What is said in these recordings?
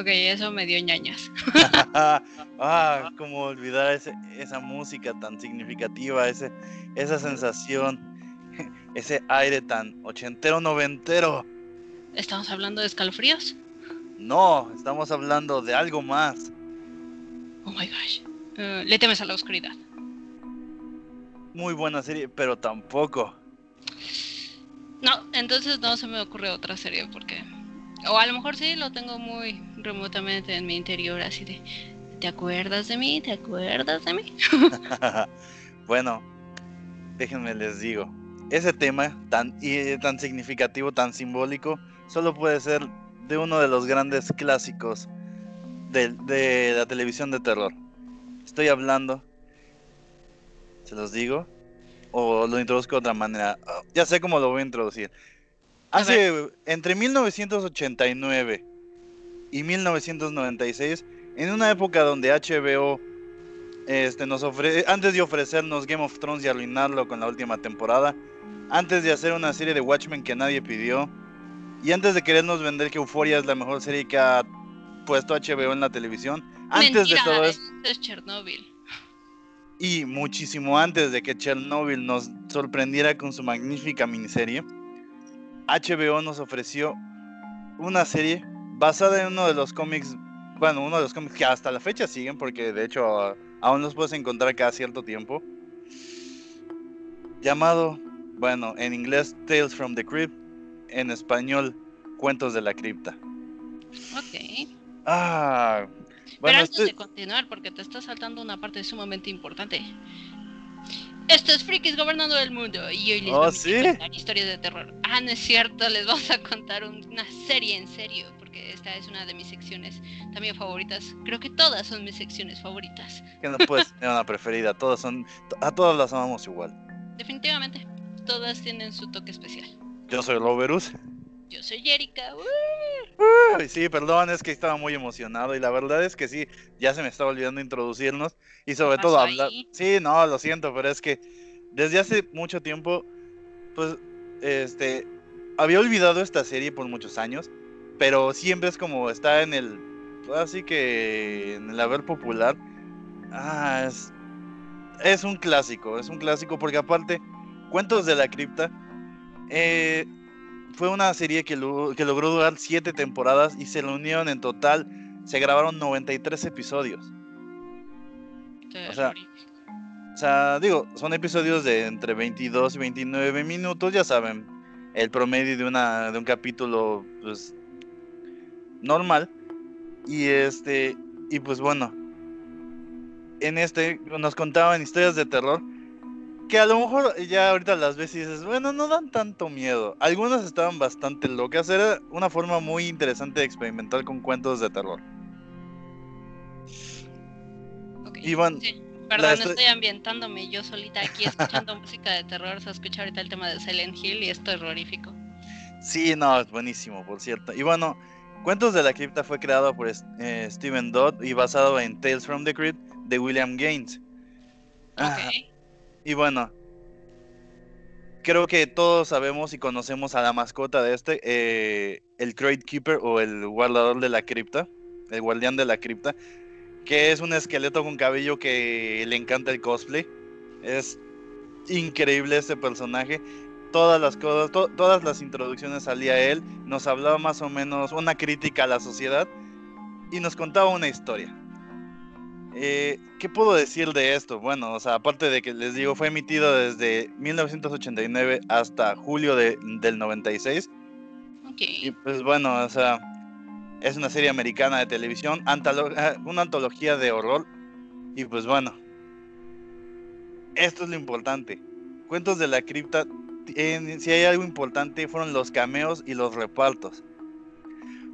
Ok, eso me dio ñañas. ah, cómo olvidar esa música tan significativa, ese, esa sensación, ese aire tan ochentero, noventero. ¿Estamos hablando de escalofríos? No, estamos hablando de algo más. Oh my gosh. Eh, le temes a la oscuridad. Muy buena serie, pero tampoco. No, entonces no se me ocurre otra serie porque... O a lo mejor sí, lo tengo muy remotamente en mi interior, así de... ¿Te acuerdas de mí? ¿Te acuerdas de mí? bueno, déjenme les digo. Ese tema tan, tan significativo, tan simbólico, solo puede ser de uno de los grandes clásicos de, de la televisión de terror. Estoy hablando, se los digo, o lo introduzco de otra manera. Ah, ya sé cómo lo voy a introducir. Hace entre 1989 y 1996, en una época donde HBO este, nos ofrece, antes de ofrecernos Game of Thrones y arruinarlo con la última temporada, antes de hacer una serie de Watchmen que nadie pidió, y antes de querernos vender que Euphoria es la mejor serie que ha puesto HBO en la televisión, antes de todo esto... Es Chernobyl. Y muchísimo antes de que Chernobyl nos sorprendiera con su magnífica miniserie, HBO nos ofreció una serie basada en uno de los cómics, bueno, uno de los cómics que hasta la fecha siguen, porque de hecho aún los puedes encontrar cada cierto tiempo, llamado, bueno, en inglés Tales from the Crypt, en español Cuentos de la Cripta. Ok. Ah, pero antes de continuar, porque te está saltando una parte sumamente importante. Esto es Frikis gobernando el mundo y hoy les oh, vamos a contar historias de terror. Ah, no es cierto, les vamos a contar una serie en serio, porque esta es una de mis secciones también favoritas. Creo que todas son mis secciones favoritas. Que no puedes tener una preferida, todas son, a todas las amamos igual. Definitivamente, todas tienen su toque especial. Yo soy Loverus. Yo soy Erika. sí, perdón, es que estaba muy emocionado y la verdad es que sí, ya se me estaba olvidando introducirnos y sobre todo hablar. Sí, no, lo siento, pero es que desde hace mucho tiempo, pues, este, había olvidado esta serie por muchos años, pero siempre es como está en el, así que en el haber popular. Ah, es, es un clásico, es un clásico porque aparte, Cuentos de la Cripta. Eh, fue una serie que, que logró durar siete temporadas y se reunieron en total, se grabaron 93 episodios. O sea, o sea, digo, son episodios de entre 22 y 29 minutos, ya saben, el promedio de, una, de un capítulo, pues, normal. Y este, y pues bueno, en este nos contaban historias de terror que a lo mejor ya ahorita las ves y dices, bueno, no dan tanto miedo. Algunas estaban bastante locas. Era una forma muy interesante de experimentar con cuentos de terror. Okay, Perdón, estoy... ambientándome yo solita aquí escuchando música de terror. Se escucha ahorita el tema de Silent Hill y es terrorífico. Sí, no, es buenísimo, por cierto. Y bueno, Cuentos de la Cripta fue creado por eh, Steven Dodd y basado en Tales from the Crypt de William Gaines. Okay. Y bueno, creo que todos sabemos y conocemos a la mascota de este, eh, el Crate Keeper o el guardador de la cripta, el guardián de la cripta, que es un esqueleto con cabello que le encanta el cosplay. Es increíble este personaje. Todas las cosas, todas las introducciones salía él, nos hablaba más o menos una crítica a la sociedad y nos contaba una historia. Eh, ¿Qué puedo decir de esto? Bueno, o sea, aparte de que les digo, fue emitido desde 1989 hasta julio de, del 96. Y pues bueno, o sea, es una serie americana de televisión, eh, una antología de horror. Y pues bueno, esto es lo importante. Cuentos de la cripta, si hay algo importante, fueron los cameos y los repartos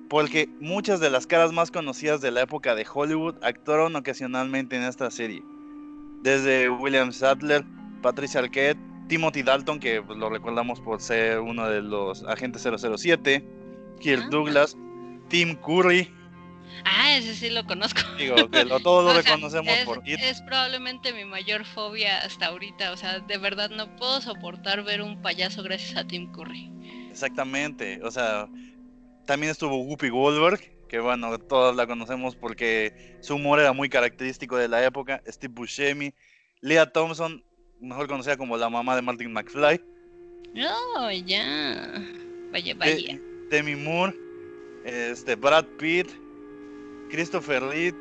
porque muchas de las caras más conocidas de la época de Hollywood actuaron ocasionalmente en esta serie. Desde William Sadler, Patricia Arquette, Timothy Dalton, que pues, lo recordamos por ser uno de los agentes 007, Kirk ah. Douglas, Tim Curry. Ah, ese sí lo conozco. Digo, que lo, todos lo reconocemos por It. Es probablemente mi mayor fobia hasta ahorita. O sea, de verdad no puedo soportar ver un payaso gracias a Tim Curry. Exactamente. O sea, también estuvo Whoopi Goldberg, que bueno, todos la conocemos porque su humor era muy característico de la época, Steve Buscemi, Leah Thompson, mejor conocida como la mamá de Martin McFly. Oh, ya. Vaya, vaya. Demi Moore, este, Brad Pitt, Christopher Lee,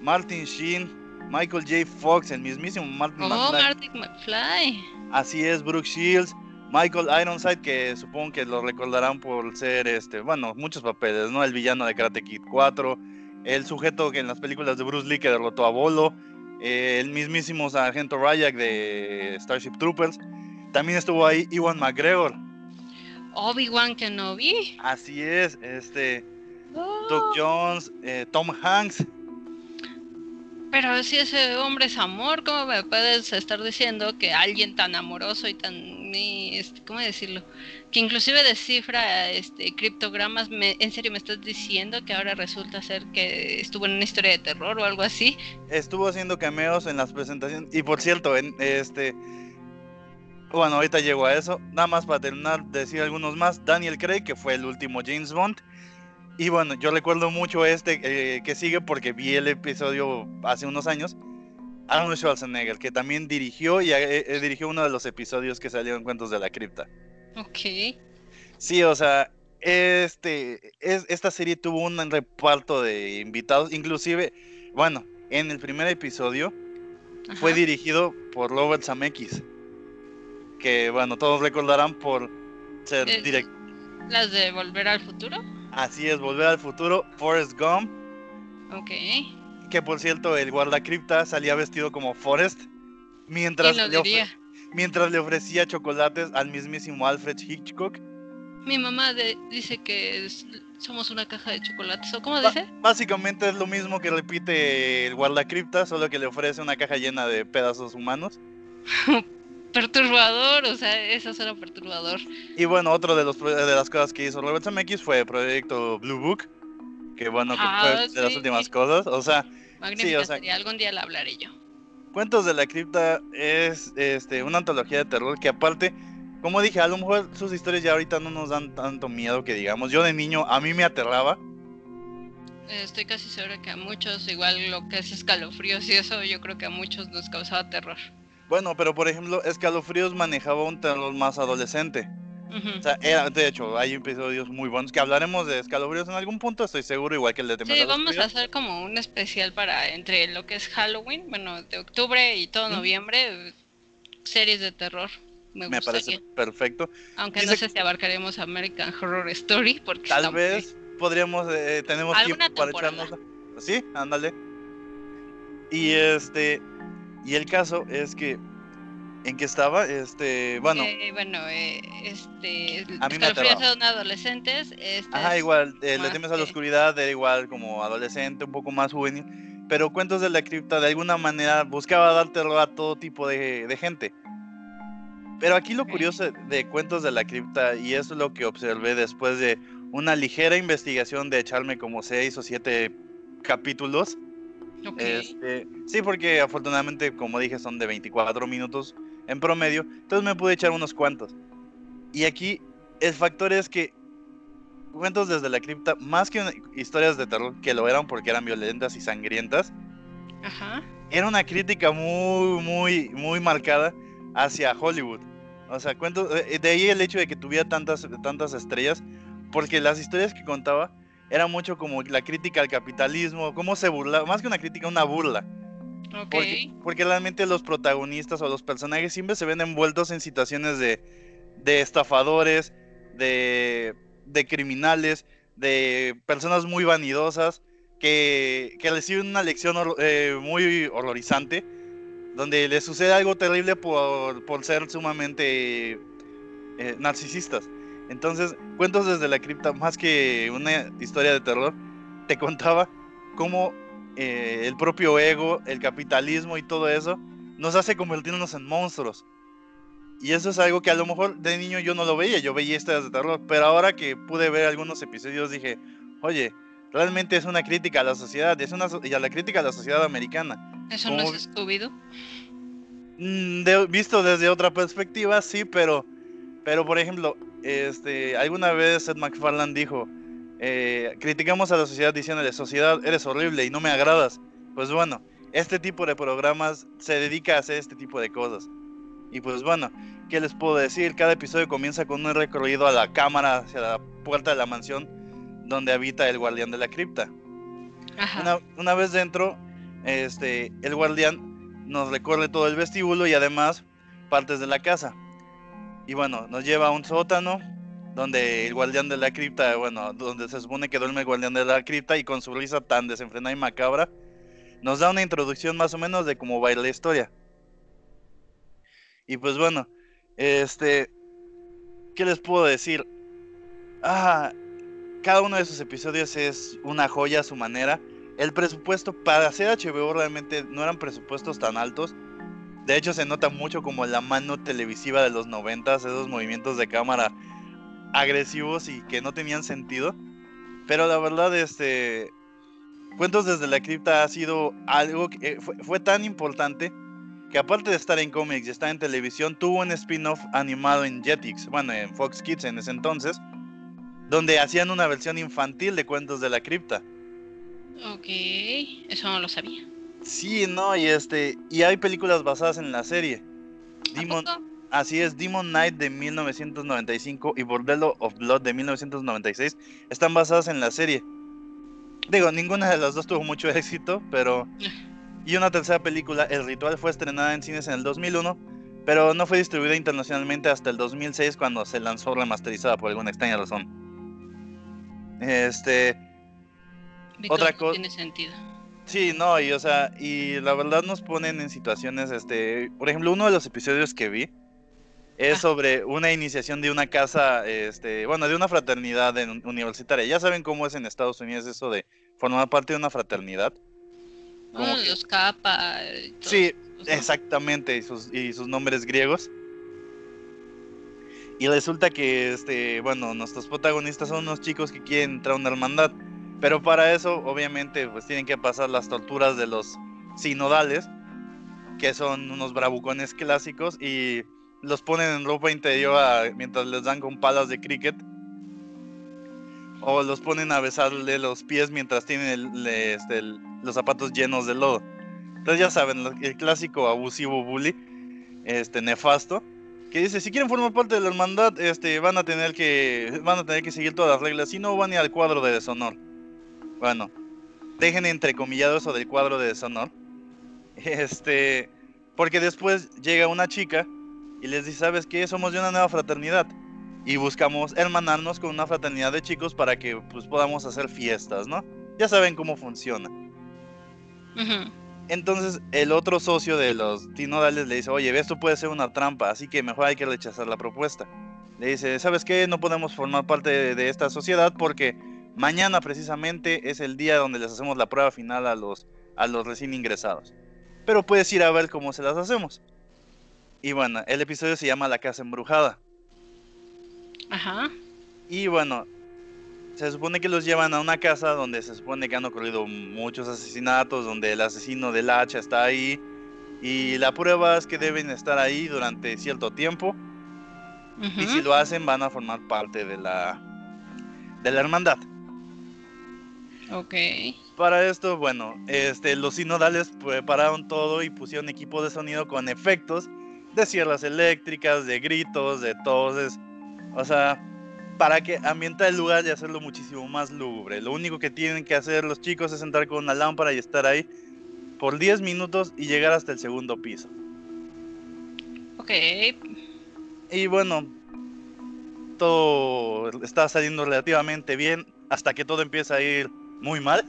Martin Sheen, Michael J. Fox, el mismísimo Martin oh, McFly. Martin McFly. Así es, Brooke Shields, Michael Ironside, que supongo que lo recordarán por ser, este, bueno, muchos papeles, ¿no? El villano de Karate Kid 4, el sujeto que en las películas de Bruce Lee que derrotó a Bolo, eh, el mismísimo sargento Ryak de Starship Troopers. También estuvo ahí Iwan McGregor. Obi-Wan Kenobi. Así es, este, Doug. Jones, eh, Tom Hanks, pero si ese hombre es amor, ¿cómo me puedes estar diciendo que alguien tan amoroso y tan, este, ¿cómo decirlo? Que inclusive descifra este, criptogramas, ¿en serio me estás diciendo que ahora resulta ser que estuvo en una historia de terror o algo así? Estuvo haciendo cameos en las presentaciones y por cierto, en este... Bueno, ahorita llego a eso. Nada más para terminar, decir algunos más. Daniel Craig, que fue el último James Bond. Y bueno, yo recuerdo mucho este eh, que sigue porque vi el episodio hace unos años. Arnold Schwarzenegger, que también dirigió y eh, eh, dirigió uno de los episodios que salieron en Cuentos de la Cripta. Ok. Sí, o sea, este, es, esta serie tuvo un reparto de invitados, inclusive, bueno, en el primer episodio fue dirigido por Robert Zemeckis, que bueno, todos recordarán por ser director. ¿Las de Volver al Futuro? Así es, Volver al Futuro, Forrest Gump. Ok. Que por cierto, el guardacripta salía vestido como Forrest. Mientras, le, mientras le ofrecía chocolates al mismísimo Alfred Hitchcock. Mi mamá dice que somos una caja de chocolates, ¿o cómo dice? básicamente es lo mismo que repite el guardacripta, solo que le ofrece una caja llena de pedazos humanos. perturbador, o sea, eso suena perturbador. Y bueno, otro de, los, de las cosas que hizo Robert Zemeckis fue el proyecto Blue Book, que bueno, que fue ah, de las últimas cosas, o sea... sí, o sea, algún día la hablaré yo. Cuentos de la cripta es este, una antología de terror que aparte, como dije, a lo mejor sus historias ya ahorita no nos dan tanto miedo que digamos. Yo de niño a mí me aterraba. Estoy casi segura que a muchos, igual lo que es escalofríos y eso, yo creo que a muchos nos causaba terror. Bueno, pero por ejemplo, Escalofríos manejaba un terror más adolescente. O sea, era, de hecho, hay episodios muy buenos que hablaremos de escalofríos en algún punto, estoy seguro, igual que el de Sí, vamos a hacer como un especial para entre lo que es Halloween, bueno, de octubre y todo noviembre, series de terror. Me, me parece perfecto. Aunque no sé si abarcaremos American Horror Story, porque tal vez podríamos, eh, tenemos tiempo para echarnos. Sí, ándale. Y este, y el caso es que en que estaba, este, bueno. Eh, bueno, eh, este, a mí me son adolescentes. Este Ajá, igual, eh, Le temes a la oscuridad era igual como adolescente, un poco más juvenil. Pero Cuentos de la Cripta de alguna manera buscaba dar terror a todo tipo de, gente. Pero aquí lo curioso de Cuentos de la Cripta, y eso es lo que observé después de una ligera investigación de echarme como seis o siete capítulos, este, sí, porque afortunadamente, como dije, son de 24 minutos en promedio, entonces me pude echar unos cuantos. Y aquí el factor es que cuentos desde la cripta, más que historias de terror, que lo eran porque eran violentas y sangrientas, era una crítica muy, muy, muy marcada hacia Hollywood. O sea, cuentos, eh, de ahí el hecho de que tuviera tantas, tantas estrellas, porque las historias que contaba era mucho como la crítica al capitalismo, cómo se burla, más que una crítica, una burla. Porque, realmente los protagonistas o los personajes siempre se ven envueltos en situaciones de, de estafadores, de, de, criminales, de personas muy vanidosas que, que reciben una lección eh, muy horrorizante, donde les sucede algo terrible por, por ser sumamente eh, narcisistas. Entonces, Cuentos desde la cripta, más que una historia de terror, te contaba cómo eh, el propio ego, el capitalismo y todo eso nos hace convertirnos en monstruos. Y eso es algo que a lo mejor de niño yo no lo veía, yo veía historias de terror, pero ahora que pude ver algunos episodios dije, oye, realmente es una crítica a la sociedad, es una y a la crítica a la sociedad americana. ¿Eso no es scooby mm, visto desde otra perspectiva, sí, pero, pero por ejemplo, este, alguna vez Seth MacFarlane dijo eh, criticamos a la sociedad diciéndole, sociedad, eres horrible y no me agradas. Pues bueno, este tipo de programas se dedica a hacer este tipo de cosas. Y pues bueno, ¿qué les puedo decir? Cada episodio comienza con un recorrido a la cámara, hacia la puerta de la mansión donde habita el guardián de la cripta. Una, vez dentro, este, el guardián nos recorre todo el vestíbulo y además partes de la casa. Y bueno, nos lleva a un sótano donde el guardián de la cripta, bueno, donde se supone que duerme el guardián de la cripta y con su risa tan desenfrenada y macabra, nos da una introducción más o menos de cómo va la historia. Y pues bueno, este, ¿qué les puedo decir? Ah, cada uno de esos episodios es una joya a su manera. El presupuesto para hacer HBO realmente no eran presupuestos tan altos. De hecho, se nota mucho como la mano televisiva de los noventas, esos movimientos de cámara agresivos y que no tenían sentido. Pero la verdad, este. Cuentos desde la cripta ha sido algo que eh, fue, tan importante que aparte de estar en cómics y estar en televisión, tuvo un spin-off animado en Jetix, bueno, en Fox Kids en ese entonces, donde hacían una versión infantil de Cuentos de la Cripta. Ok, eso no lo sabía. Sí, no, y este, y hay películas basadas en la serie. Demon, así es, Demon Knight de 1995 y Bordello of Blood de 1996 están basadas en la serie. Digo, ninguna de las dos tuvo mucho éxito, pero... Y una tercera película, El Ritual, fue estrenada en cines en el 2001, pero no fue distribuida internacionalmente hasta el 2006 cuando se lanzó remasterizada por alguna extraña razón. Este. otra cosa. Tiene sentido. Sí, no, y o sea, y la verdad nos ponen en situaciones, este, por ejemplo, uno de los episodios que vi es sobre una iniciación de una casa, este, bueno, de una fraternidad universitaria. Ya saben cómo es en Estados Unidos eso de formar parte de una fraternidad. Como los capa. Sí, exactamente, y sus, y sus nombres griegos. Y resulta que, este, bueno, nuestros protagonistas son unos chicos que quieren entrar a una hermandad. Pero para eso, obviamente, pues tienen que pasar las torturas de los sinodales, que son unos bravucones clásicos, y los ponen en ropa interior mientras les dan con palas de cricket. O los ponen a besarle los pies mientras tienen este, los zapatos llenos de lodo. Entonces ya saben, el clásico abusivo bully, este nefasto que dice si quieren formar parte de la hermandad este van a tener que van a tener que seguir todas las reglas si no van a ir al cuadro de deshonor bueno dejen entrecomillado eso del cuadro de deshonor este porque después llega una chica y les dice sabes qué somos de una nueva fraternidad y buscamos hermanarnos con una fraternidad de chicos para que pues podamos hacer fiestas no ya saben cómo funciona. Entonces el otro socio de los tinodales le dice, oye, esto puede ser una trampa, así que mejor hay que rechazar la propuesta. Le dice, ¿sabes qué? No podemos formar parte de, esta sociedad porque mañana precisamente es el día donde les hacemos la prueba final a los, a los recién ingresados. Pero puedes ir a ver cómo se las hacemos. Y bueno, el episodio se llama La Casa Embrujada. Ajá. Y bueno, se supone que los llevan a una casa donde se supone que han ocurrido muchos asesinatos, donde el asesino del hacha está ahí. Y la prueba es que deben estar ahí durante cierto tiempo. Y si lo hacen, van a formar parte de la, de la hermandad. Ok. Para esto, bueno, este, los sinodales prepararon todo y pusieron equipo de sonido con efectos de sierras eléctricas, de gritos, de toses. O sea, para que ambientar el lugar y hacerlo muchísimo más lúgubre. Lo único que tienen que hacer los chicos es entrar con una lámpara y estar ahí por 10 minutos y llegar hasta el segundo piso. Ok. Y bueno, todo está saliendo relativamente bien hasta que todo empieza a ir muy mal.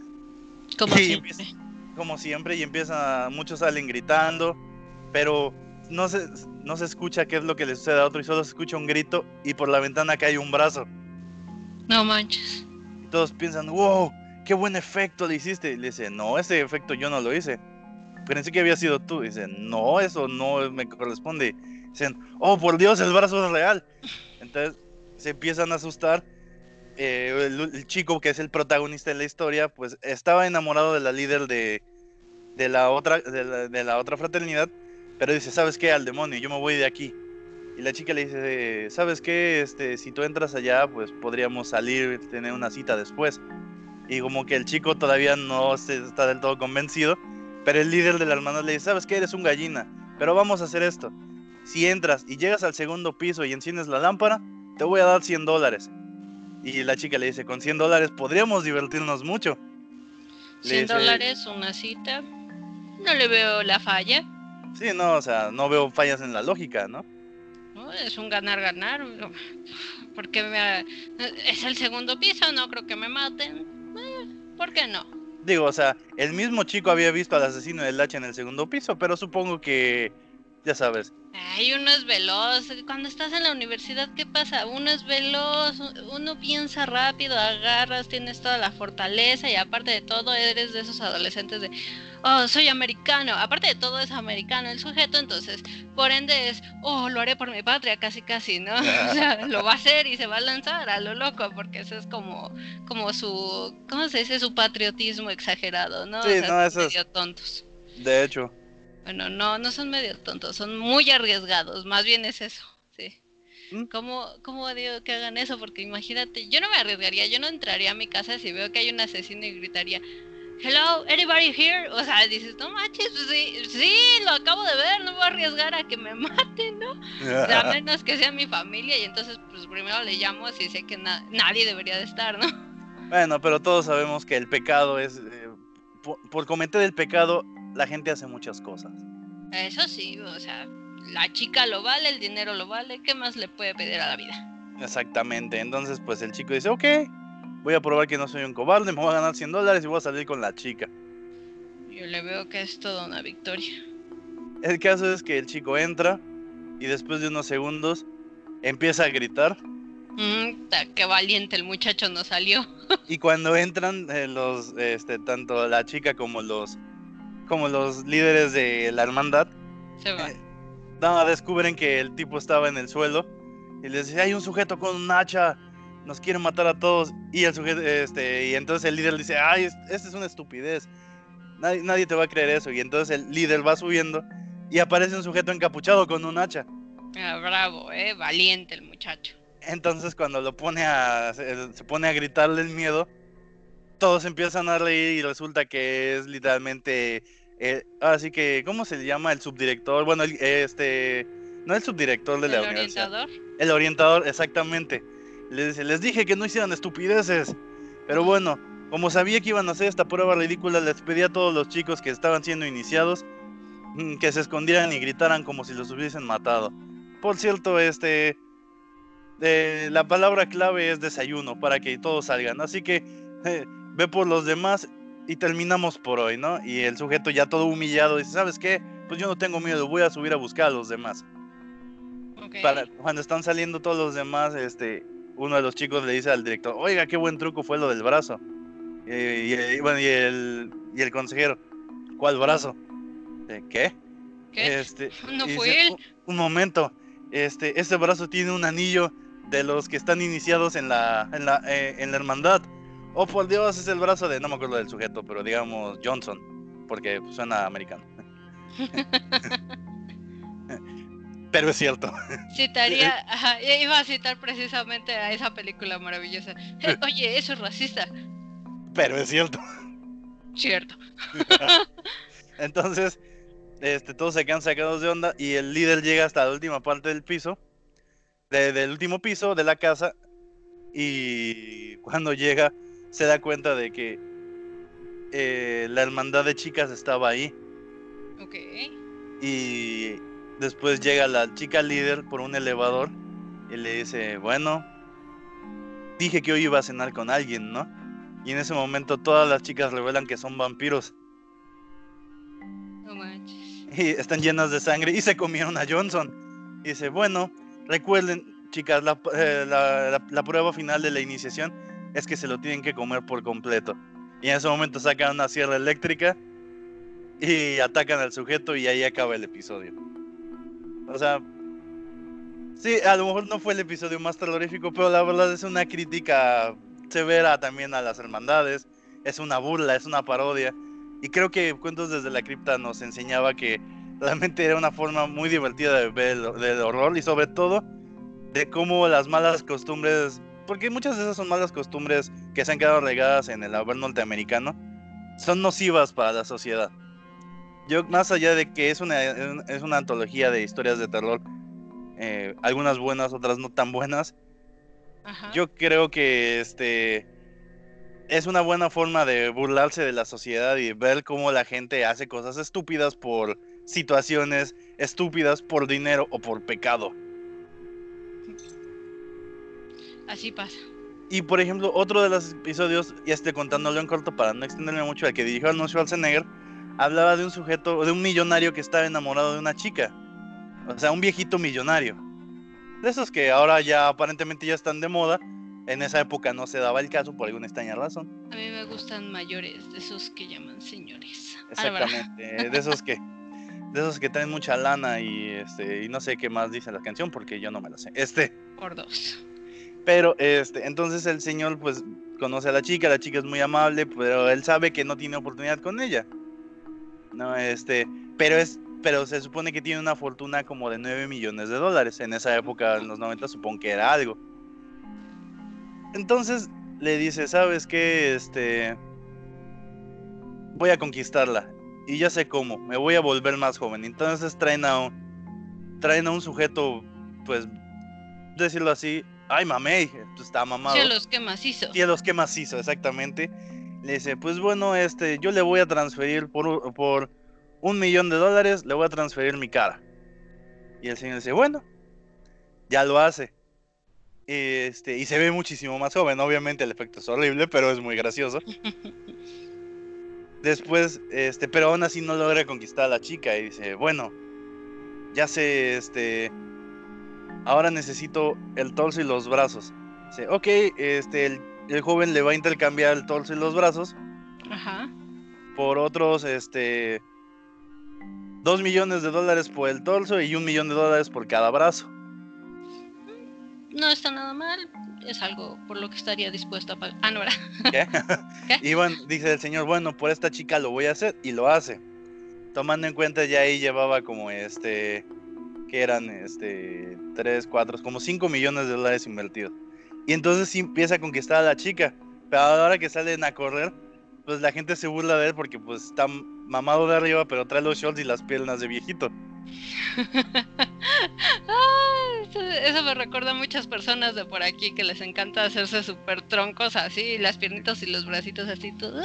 Como siempre. como siempre, y empieza, muchos salen gritando, pero no se, no se escucha qué es lo que le sucede a otro y solo se escucha un grito y por la ventana cae un brazo. No manches. Y todos piensan, wow, qué buen efecto le hiciste. Y le dice, no, ese efecto yo no lo hice. Pensé que había sido tú. Y dice, no, eso no me corresponde. Dicen, oh, por Dios, el brazo es real. Entonces se empiezan a asustar. Eh, el, chico que es el protagonista de la historia, pues estaba enamorado de la líder de, de la otra, de la otra fraternidad pero dice, ¿sabes qué? Al demonio, yo me voy de aquí. Y la chica le dice, ¿sabes qué? Este, si tú entras allá, pues podríamos salir, tener una cita después. Y como que el chico todavía no está del todo convencido, pero el líder de la hermandad le dice, ¿sabes qué? Eres un gallina, pero vamos a hacer esto. Si entras y llegas al segundo piso y enciendes la lámpara, te voy a dar 100 dólares. Y la chica le dice, con 100 dólares podríamos divertirnos mucho. 100 dólares, una cita. No le veo la falla. Sí, no, o sea, no veo fallas en la lógica, ¿no? es un ganar-ganar. Porque me, es el segundo piso, no creo que me maten. ¿Por qué no? Digo, o sea, el mismo chico había visto al asesino del hacha en el segundo piso, pero supongo que ya sabes. Ay, uno es veloz. Cuando estás en la universidad, ¿qué pasa? Uno es veloz, uno piensa rápido, agarras, tienes toda la fortaleza y aparte de todo eres de esos adolescentes de, oh, soy americano. Aparte de todo es americano el sujeto, entonces, por ende es, oh, lo haré por mi patria, casi, casi, ¿no? o sea, lo va a hacer y se va a lanzar a lo loco, porque eso es como, como su, ¿cómo se dice? Su patriotismo exagerado, ¿no? Sí, no, eso es... tontos. De hecho. Bueno, no, no son medio tontos, son muy arriesgados, más bien es eso, sí. ¿Mm? ¿Cómo, ¿Cómo digo que hagan eso? Porque imagínate, yo no me arriesgaría, yo no entraría a mi casa si veo que hay un asesino y gritaría, Hello, anybody here? O sea, dices, no manches, pues sí, sí, lo acabo de ver, no voy a arriesgar a que me maten, ¿no? a menos que sea mi familia y entonces pues primero le llamo si sé que nadie debería de estar, ¿no? Bueno, pero todos sabemos que el pecado es, eh, por cometer el pecado la gente hace muchas cosas. Eso sí, o sea, la chica lo vale, el dinero lo vale, ¿qué más le puede pedir a la vida? Exactamente, entonces pues el chico dice, ok, voy a probar que no soy un cobarde, me voy a ganar 100 dólares y voy a salir con la chica. Yo le veo que es toda una victoria. El caso es que el chico entra y después de unos segundos empieza a gritar. Mm, qué valiente el muchacho no salió. y cuando entran eh, los, este, tanto la chica como los como los líderes de la hermandad. Se va. Eh, descubren que el tipo estaba en el suelo y les dice, hay un sujeto con un hacha, nos quiere matar a todos. Y el sujeto, este, y entonces el líder dice, ay, esta es una estupidez. Nadie, nadie te va a creer eso. Y entonces el líder va subiendo y aparece un sujeto encapuchado con un hacha. Ah, bravo, eh, valiente el muchacho. Entonces cuando lo pone a, se pone a gritarle el miedo, todos empiezan a reír y resulta que es literalmente eh, así que, ¿cómo se llama el subdirector? Bueno, este, no el subdirector de la universidad. ¿El orientador? El orientador, exactamente. Les, les dije que no hicieran estupideces. Pero bueno, como sabía que iban a hacer esta prueba ridícula, les pedí a todos los chicos que estaban siendo iniciados mm, que se escondieran y gritaran como si los hubiesen matado. Por cierto, este, eh, la palabra clave es desayuno para que todos salgan. Así que eh, ve por los demás y terminamos por hoy, ¿no? Y el sujeto ya todo humillado dice, ¿sabes qué? Pues yo no tengo miedo, voy a subir a buscar a los demás. Para, cuando están saliendo todos los demás, este, uno de los chicos le dice al director, oiga, qué buen truco fue lo del brazo. Y, bueno, y el, y el consejero, ¿cuál brazo? ¿Qué? ¿Qué? Este, no fue él. Un, momento, este, este brazo tiene un anillo de los que están iniciados en la, en la, eh, en la hermandad. Oh, por Dios, es el brazo de, no me acuerdo del sujeto, pero digamos Johnson, porque suena americano. pero es cierto. Citaría, iba a citar precisamente a esa película maravillosa. Oye, eso es racista. Pero es cierto. Cierto. Entonces, este, todos se quedan sacados de onda y el líder llega hasta la última parte del piso, del último piso de la casa, y cuando llega se da cuenta de que eh, la hermandad de chicas estaba ahí. Ok. Y después llega la chica líder por un elevador y le dice, bueno, dije que hoy iba a cenar con alguien, ¿no? Y en ese momento todas las chicas revelan que son vampiros. No manches. Y están llenas de sangre y se comieron a Johnson. Y dice, bueno, recuerden, chicas, la, eh, la prueba final de la iniciación es que se lo tienen que comer por completo. Y en ese momento sacan una sierra eléctrica y atacan al sujeto y ahí acaba el episodio. O sea, sí, a lo mejor no fue el episodio más terrorífico, pero la verdad es una crítica severa también a las hermandades, es una burla, es una parodia. Y creo que Cuentos desde la cripta nos enseñaba que realmente era una forma muy divertida de ver el, del horror y sobre todo de cómo las malas costumbres, porque muchas de esas son malas costumbres que se han quedado regadas en el haber norteamericano, son nocivas para la sociedad. Yo, más allá de que es una, es una antología de historias de terror, eh, algunas buenas, otras no tan buenas, yo creo que este es una buena forma de burlarse de la sociedad y ver cómo la gente hace cosas estúpidas por situaciones estúpidas, por dinero o por pecado. Así pasa. Y por ejemplo, otro de los episodios, ya estoy contándolo en corto para no extenderme mucho, al que dirigió Arnold Schwarzenegger, hablaba de un sujeto, de un millonario que estaba enamorado de una chica. O sea, un viejito millonario. De esos que ahora ya aparentemente ya están de moda. En esa época no se daba el caso por alguna extraña razón. A mí me gustan mayores, de esos que llaman señores. Exactamente, de esos que de esos que traen mucha lana y este y no sé qué más dice la canción porque yo no me la sé. Este por dos. Pero este, entonces el señor pues conoce a la chica, la chica es muy amable, pero él sabe que no tiene oportunidad con ella. No, este, pero es pero se supone que tiene una fortuna como de 9 millones de dólares. En esa época, en los 90, supongo que era algo. Entonces le dice, ¿sabes qué? Este... Voy a conquistarla. Y ya sé cómo, me voy a volver más joven. Entonces traen a un, traen a un sujeto, pues, decirlo así, ay mamey, pues, está mamado. Cielos, ¿qué macizo? Cielos, ¿qué macizo? Exactamente. Le dice, pues bueno, este, yo le voy a transferir por, por un millón de dólares, le voy a transferir mi cara. Y el señor dice, bueno, ya lo hace. Este, y se ve muchísimo más joven, obviamente el efecto es horrible, pero es muy gracioso. Después, este, pero aún así no logra conquistar a la chica y dice, bueno, ya sé, este, ahora necesito el torso y los brazos. Dice, ok, este, el, el joven le va a intercambiar el torso y los brazos. Ajá. Por otros, este, Dos millones de dólares por el torso y un millón de dólares por cada brazo. No está nada mal, es algo por lo que estaría dispuesto a pagar. Ah, no era. ¿Qué? Y bueno, dice el señor, bueno, por esta chica lo voy a hacer y lo hace. Tomando en cuenta ya ahí llevaba como este, que eran este, tres, cuatro, como cinco millones de dólares invertidos. Y entonces sí empieza a conquistar a la chica. Pero ahora que salen a correr, pues la gente se burla de él porque pues está mamado de arriba, pero trae los shorts y las piernas de viejito. eso me recuerda a muchas personas de por aquí que les encanta hacerse súper troncos así, las piernitas y los bracitos así, todo.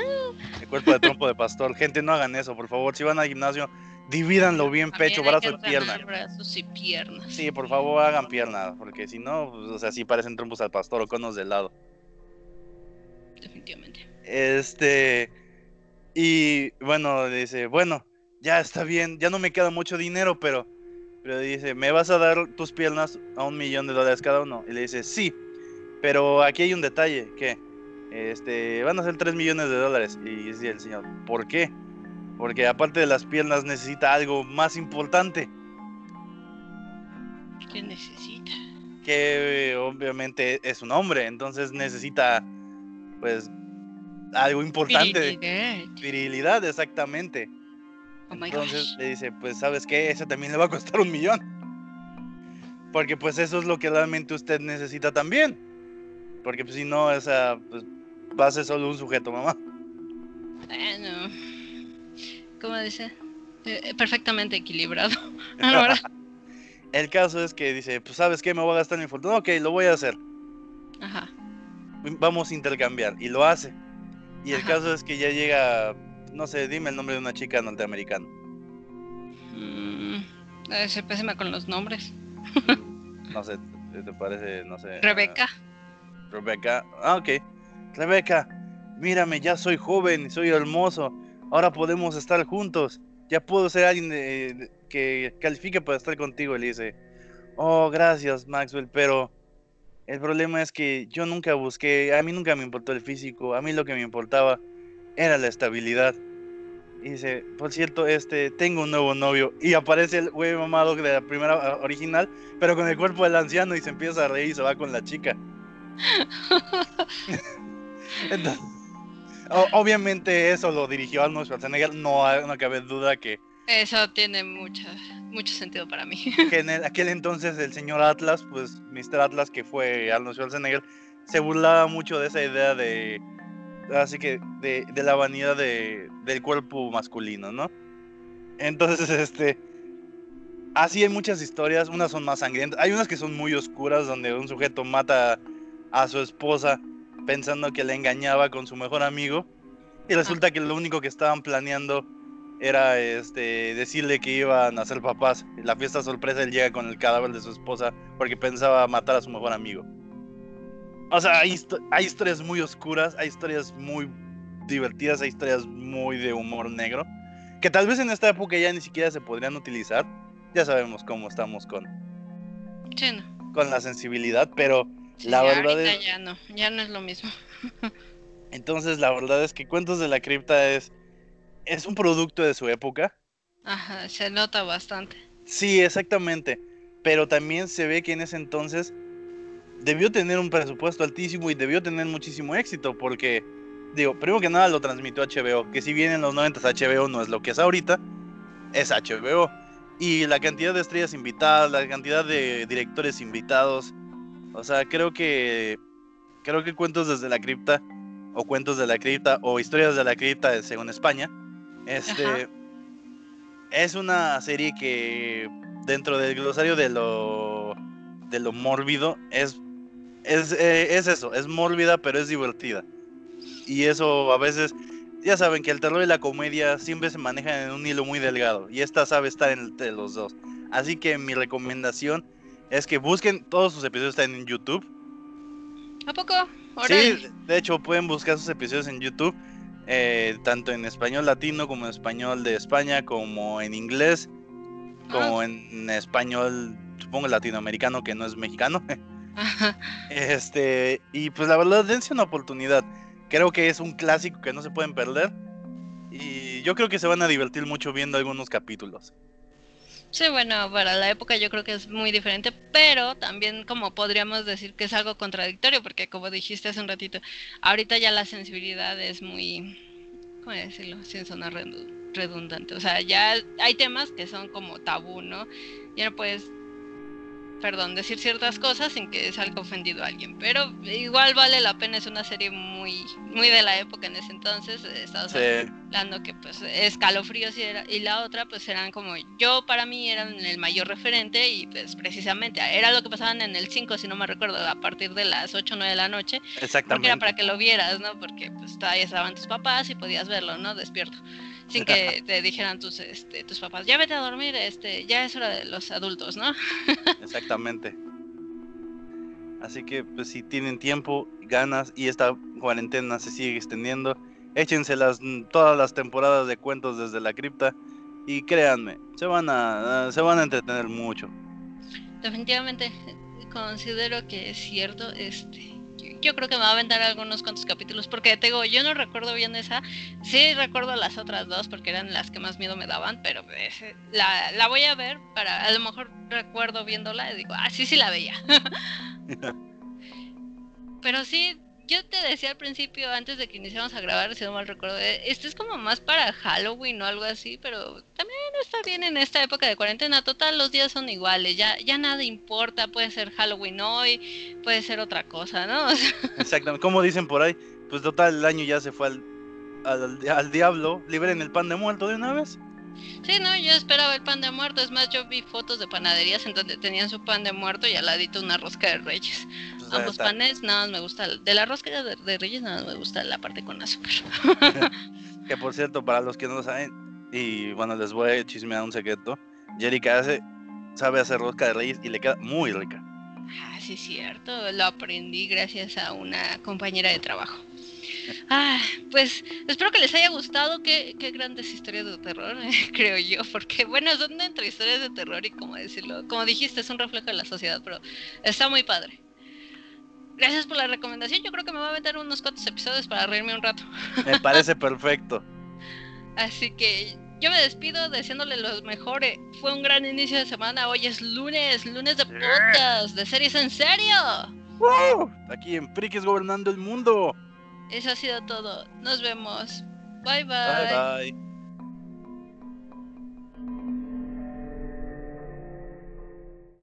El cuerpo de trompo de pastor. Gente, no hagan eso, por favor. Si van al gimnasio, divídanlo bien, pecho, brazo y pierna. Brazos y piernas. Sí, por favor, hagan pierna, porque si no, pues, o sea, sí parecen trompos al pastor o conos de lado. Definitivamente. Este, y bueno, dice, bueno, ya está bien, ya no me queda mucho dinero, pero, pero dice, ¿me vas a dar tus piernas a un millón de dólares cada uno? Y le dice, sí, pero aquí hay un detalle, que este, van a ser tres millones de dólares. Y dice el señor, ¿por qué? Porque aparte de las piernas necesita algo más importante. ¿Qué necesita? Que obviamente es un hombre, entonces necesita, pues, algo importante. Virilidad. exactamente. Oh Entonces le dice, pues sabes qué, ese también le va a costar un millón. Porque pues eso es lo que realmente usted necesita también. Porque pues si no, esa, pues va a ser solo un sujeto, mamá. Bueno, ¿cómo dice? Eh, perfectamente equilibrado. El caso es que dice, pues sabes qué, me voy a gastar mi fortuna. Ok, lo voy a hacer. Ajá. Vamos a intercambiar. Y lo hace. Y el caso es que ya llega, no sé, dime el nombre de una chica norteamericana. Mm, se pésima con los nombres. no sé, ¿te parece? No sé. Rebeca. Rebeca, ah, ok. Rebeca, mírame, ya soy joven, soy hermoso. Ahora podemos estar juntos. Ya puedo ser alguien que califique para estar contigo. Y le dice, oh, gracias, Maxwell, pero el problema es que yo nunca busqué, a mí nunca me importó el físico, a mí lo que me importaba era la estabilidad. Y dice, por cierto, este, tengo un nuevo novio. Y aparece el güey mamado de la primera original, pero con el cuerpo del anciano y se empieza a reír y se va con la chica. obviamente eso lo dirigió Arnold Schwarzenegger, no, no cabe duda que Eso tiene mucho, mucho sentido para mí. Que en aquel entonces el señor Atlas, pues Mr. Atlas, que fue Arnold Schwarzenegger, se burlaba mucho de esa idea de, así que, de, de la vanidad de, del cuerpo masculino, ¿no? Entonces, este, así hay muchas historias, unas son más sangrientas, hay unas que son muy oscuras, donde un sujeto mata a su esposa pensando que le engañaba con su mejor amigo, y resulta que lo único que estaban planeando era este decirle que iban a ser papás. la fiesta sorpresa él llega con el cadáver de su esposa porque pensaba matar a su mejor amigo. O sea, hay, hay historias muy oscuras, hay historias muy divertidas, hay historias muy de humor negro, que tal vez en esta época ya ni siquiera se podrían utilizar. Ya sabemos cómo estamos con, con la sensibilidad, pero la verdad es... Ya no, ya no es lo mismo. Entonces, la verdad es que Cuentos de la Cripta es es un producto de su época. Ajá, se nota bastante. Sí, exactamente. Pero también se ve que en ese entonces debió tener un presupuesto altísimo y debió tener muchísimo éxito porque, digo, primero que nada lo transmitió HBO, que si bien en los 90 HBO no es lo que es ahorita, es HBO. Y la cantidad de estrellas invitadas, la cantidad de directores invitados, o sea, creo que creo que Cuentos desde la cripta o Cuentos de la cripta o Historias de la cripta según España este es una serie que dentro del glosario de lo de lo mórbido es es, eh, es eso, es mórbida pero es divertida. Y eso a veces ya saben que el terror y la comedia siempre se manejan en un hilo muy delgado y esta sabe estar entre los dos. Así que mi recomendación es que busquen todos sus episodios están en YouTube. ¿A poco? Sí, de hecho pueden buscar sus episodios en YouTube eh, tanto en español latino como en español de España, como en inglés, como ah. en español, supongo latinoamericano que no es mexicano. este, y pues la verdad, dense una oportunidad. Creo que es un clásico que no se pueden perder. Y yo creo que se van a divertir mucho viendo algunos capítulos. Sí, bueno, para la época yo creo que es muy diferente, pero también como podríamos decir que es algo contradictorio, porque como dijiste hace un ratito, ahorita ya la sensibilidad es muy, ¿cómo decirlo? Sin sonar redundante. O sea, ya hay temas que son como tabú, ¿no? Ya no puedes perdón, decir ciertas cosas sin que salga ofendido a alguien. Pero igual vale la pena, es una serie muy, muy de la época en ese entonces. Eh, Estamos hablando que pues escalofríos y, y la otra pues eran como, yo para mí eran el mayor referente y pues precisamente era lo que pasaban en el 5, si no me recuerdo, a partir de las 8 o 9 de la noche. Exactamente. Porque era para que lo vieras, ¿no? Porque pues todavía estaban tus papás y podías verlo, ¿no? Despierto sin que te dijeran tus, este, tus papás, ya vete a dormir, este, ya es hora de los adultos, ¿no? Exactamente. Así que, pues, si tienen tiempo, ganas y esta cuarentena se sigue extendiendo, échense las, todas las temporadas de cuentos desde la cripta y créanme, se van a, se van a entretener mucho. Definitivamente, considero que es cierto, este, yo creo que me va a aventar algunos cuantos capítulos, porque te digo, yo no recuerdo bien esa, sí recuerdo las otras dos, porque eran las que más miedo me daban, pero la, la voy a ver para, a lo mejor recuerdo viéndola y digo, ah, sí, sí la veía. pero sí, yo te decía al principio, antes de que iniciáramos a grabar, si no mal recuerdo, este es como más para Halloween o algo así, pero también está bien en esta época de cuarentena. Total, los días son iguales, ya, ya nada importa, puede ser Halloween hoy, puede ser otra cosa, ¿no? Exactamente, como dicen por ahí, pues total, el año ya se fue al, al, al diablo, liberen el pan de muerto de una vez. Sí, no, yo esperaba el pan de muerto. Es más, yo vi fotos de panaderías en donde tenían su pan de muerto y al ladito una rosca de reyes. Pues Ambos panes, nada más me gusta. De la rosca de, reyes, nada más me gusta la parte con azúcar. que por cierto, para los que no lo saben, y bueno, les voy a chismear un secreto. Jerica hace, sabe hacer rosca de reyes y le queda muy rica. Ah, sí, cierto. Lo aprendí gracias a una compañera de trabajo. Ah, pues espero que les haya gustado. Qué, qué grandes historias de terror, creo yo. Porque, bueno, son entre historias de terror y, como decirlo, como dijiste, es un reflejo de la sociedad, pero está muy padre. Gracias por la recomendación. Yo creo que me va a meter unos cuantos episodios para reírme un rato. Me parece perfecto. Así que yo me despido deseándole los mejores. Fue un gran inicio de semana. Hoy es lunes, lunes de podcast, de series en serio. Aquí en Frikis gobernando el mundo. Eso ha sido todo. Nos vemos. Bye bye. Bye bye.